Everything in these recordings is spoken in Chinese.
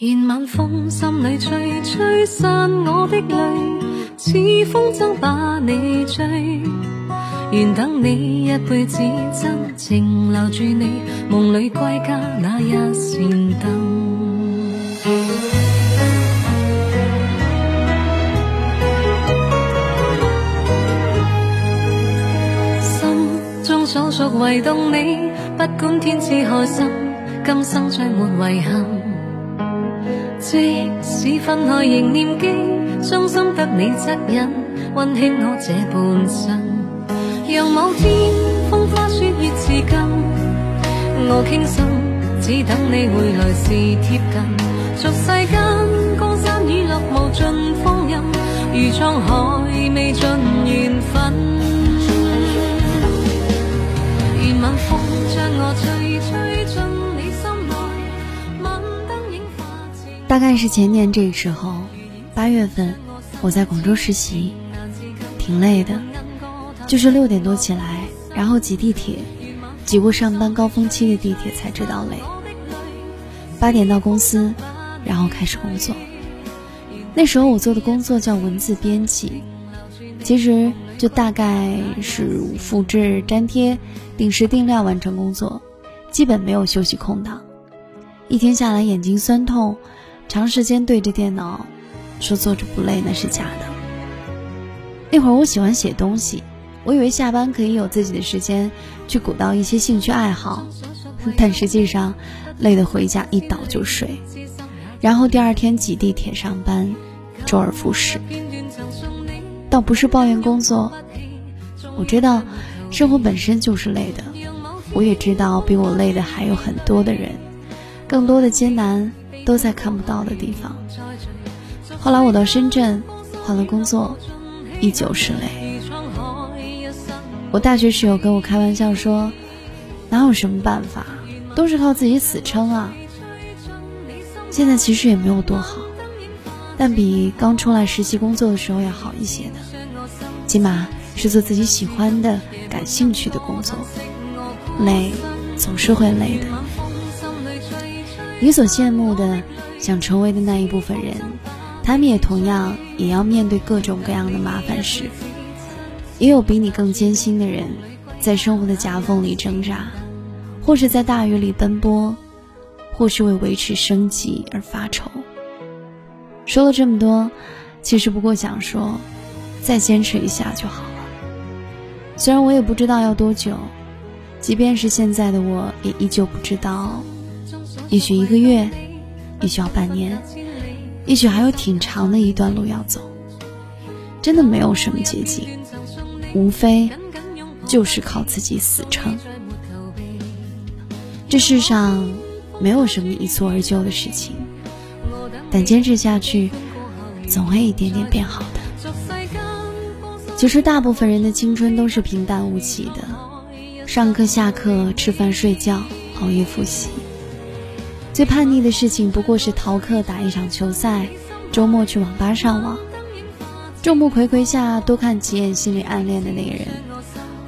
愿晚风心里吹，吹散我的泪，似风筝把你追。愿等你一辈子，真情留住你，梦里归家那一扇灯。心中所属唯独你，不管天知海深，今生再没遗憾。即使分开仍念记，伤心得你恻隐，温馨我这半生。让某天风花雪月似金，我倾心，只等你回来时贴近。俗世间江山雨落无尽风韵，如沧海未尽缘分。大概是前年这个时候，八月份，我在广州实习，挺累的，就是六点多起来，然后挤地铁，挤过上班高峰期的地铁才知道累。八点到公司，然后开始工作。那时候我做的工作叫文字编辑，其实就大概是复制、粘贴、定时定量完成工作，基本没有休息空档。一天下来眼睛酸痛。长时间对着电脑，说坐着不累那是假的。那会儿我喜欢写东西，我以为下班可以有自己的时间去鼓捣一些兴趣爱好，但实际上累得回家一倒就睡，然后第二天挤地铁上班，周而复始。倒不是抱怨工作，我知道生活本身就是累的，我也知道比我累的还有很多的人，更多的艰难。都在看不到的地方。后来我到深圳换了工作，依旧是累。我大学室友跟我开玩笑说：“哪有什么办法，都是靠自己死撑啊。”现在其实也没有多好，但比刚出来实习工作的时候要好一些的，起码是做自己喜欢的、感兴趣的工作。累，总是会累的。你所羡慕的、想成为的那一部分人，他们也同样也要面对各种各样的麻烦事。也有比你更艰辛的人，在生活的夹缝里挣扎，或是在大雨里奔波，或是为维持生计而发愁。说了这么多，其实不过想说，再坚持一下就好了。虽然我也不知道要多久，即便是现在的我，也依旧不知道。也许一个月，也许要半年，也许还有挺长的一段路要走。真的没有什么捷径，无非就是靠自己死撑。这世上没有什么一蹴而就的事情，但坚持下去，总会一点点变好的。其实大部分人的青春都是平淡无奇的，上课、下课、吃饭、睡觉、熬夜复习。最叛逆的事情不过是逃课打一场球赛，周末去网吧上网，众目睽睽下多看几眼心里暗恋的那个人，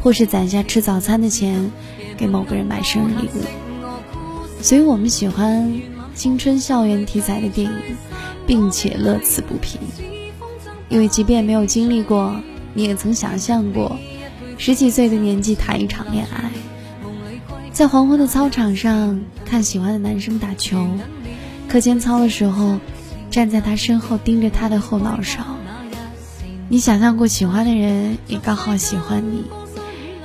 或是攒下吃早餐的钱给某个人买生日礼物。所以我们喜欢青春校园题材的电影，并且乐此不疲，因为即便没有经历过，你也曾想象过十几岁的年纪谈一场恋爱。在黄昏的操场上看喜欢的男生打球，课间操的时候站在他身后盯着他的后脑勺。你想象过喜欢的人也刚好喜欢你，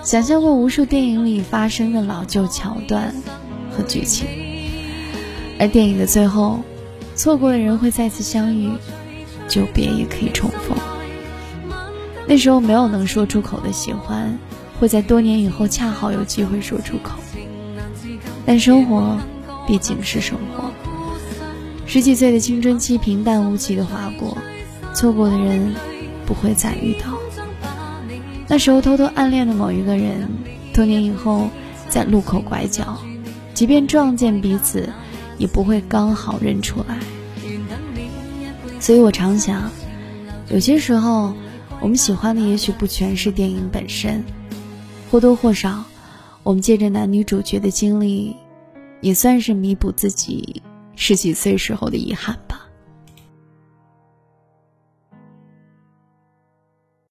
想象过无数电影里发生的老旧桥段和剧情，而电影的最后，错过的人会再次相遇，久别也可以重逢。那时候没有能说出口的喜欢，会在多年以后恰好有机会说出口。但生活毕竟是生活，十几岁的青春期平淡无奇的划过，错过的人不会再遇到。那时候偷偷暗恋的某一个人，多年以后在路口拐角，即便撞见彼此，也不会刚好认出来。所以我常想，有些时候我们喜欢的也许不全是电影本身，或多或少。我们借着男女主角的经历，也算是弥补自己十几岁时候的遗憾吧。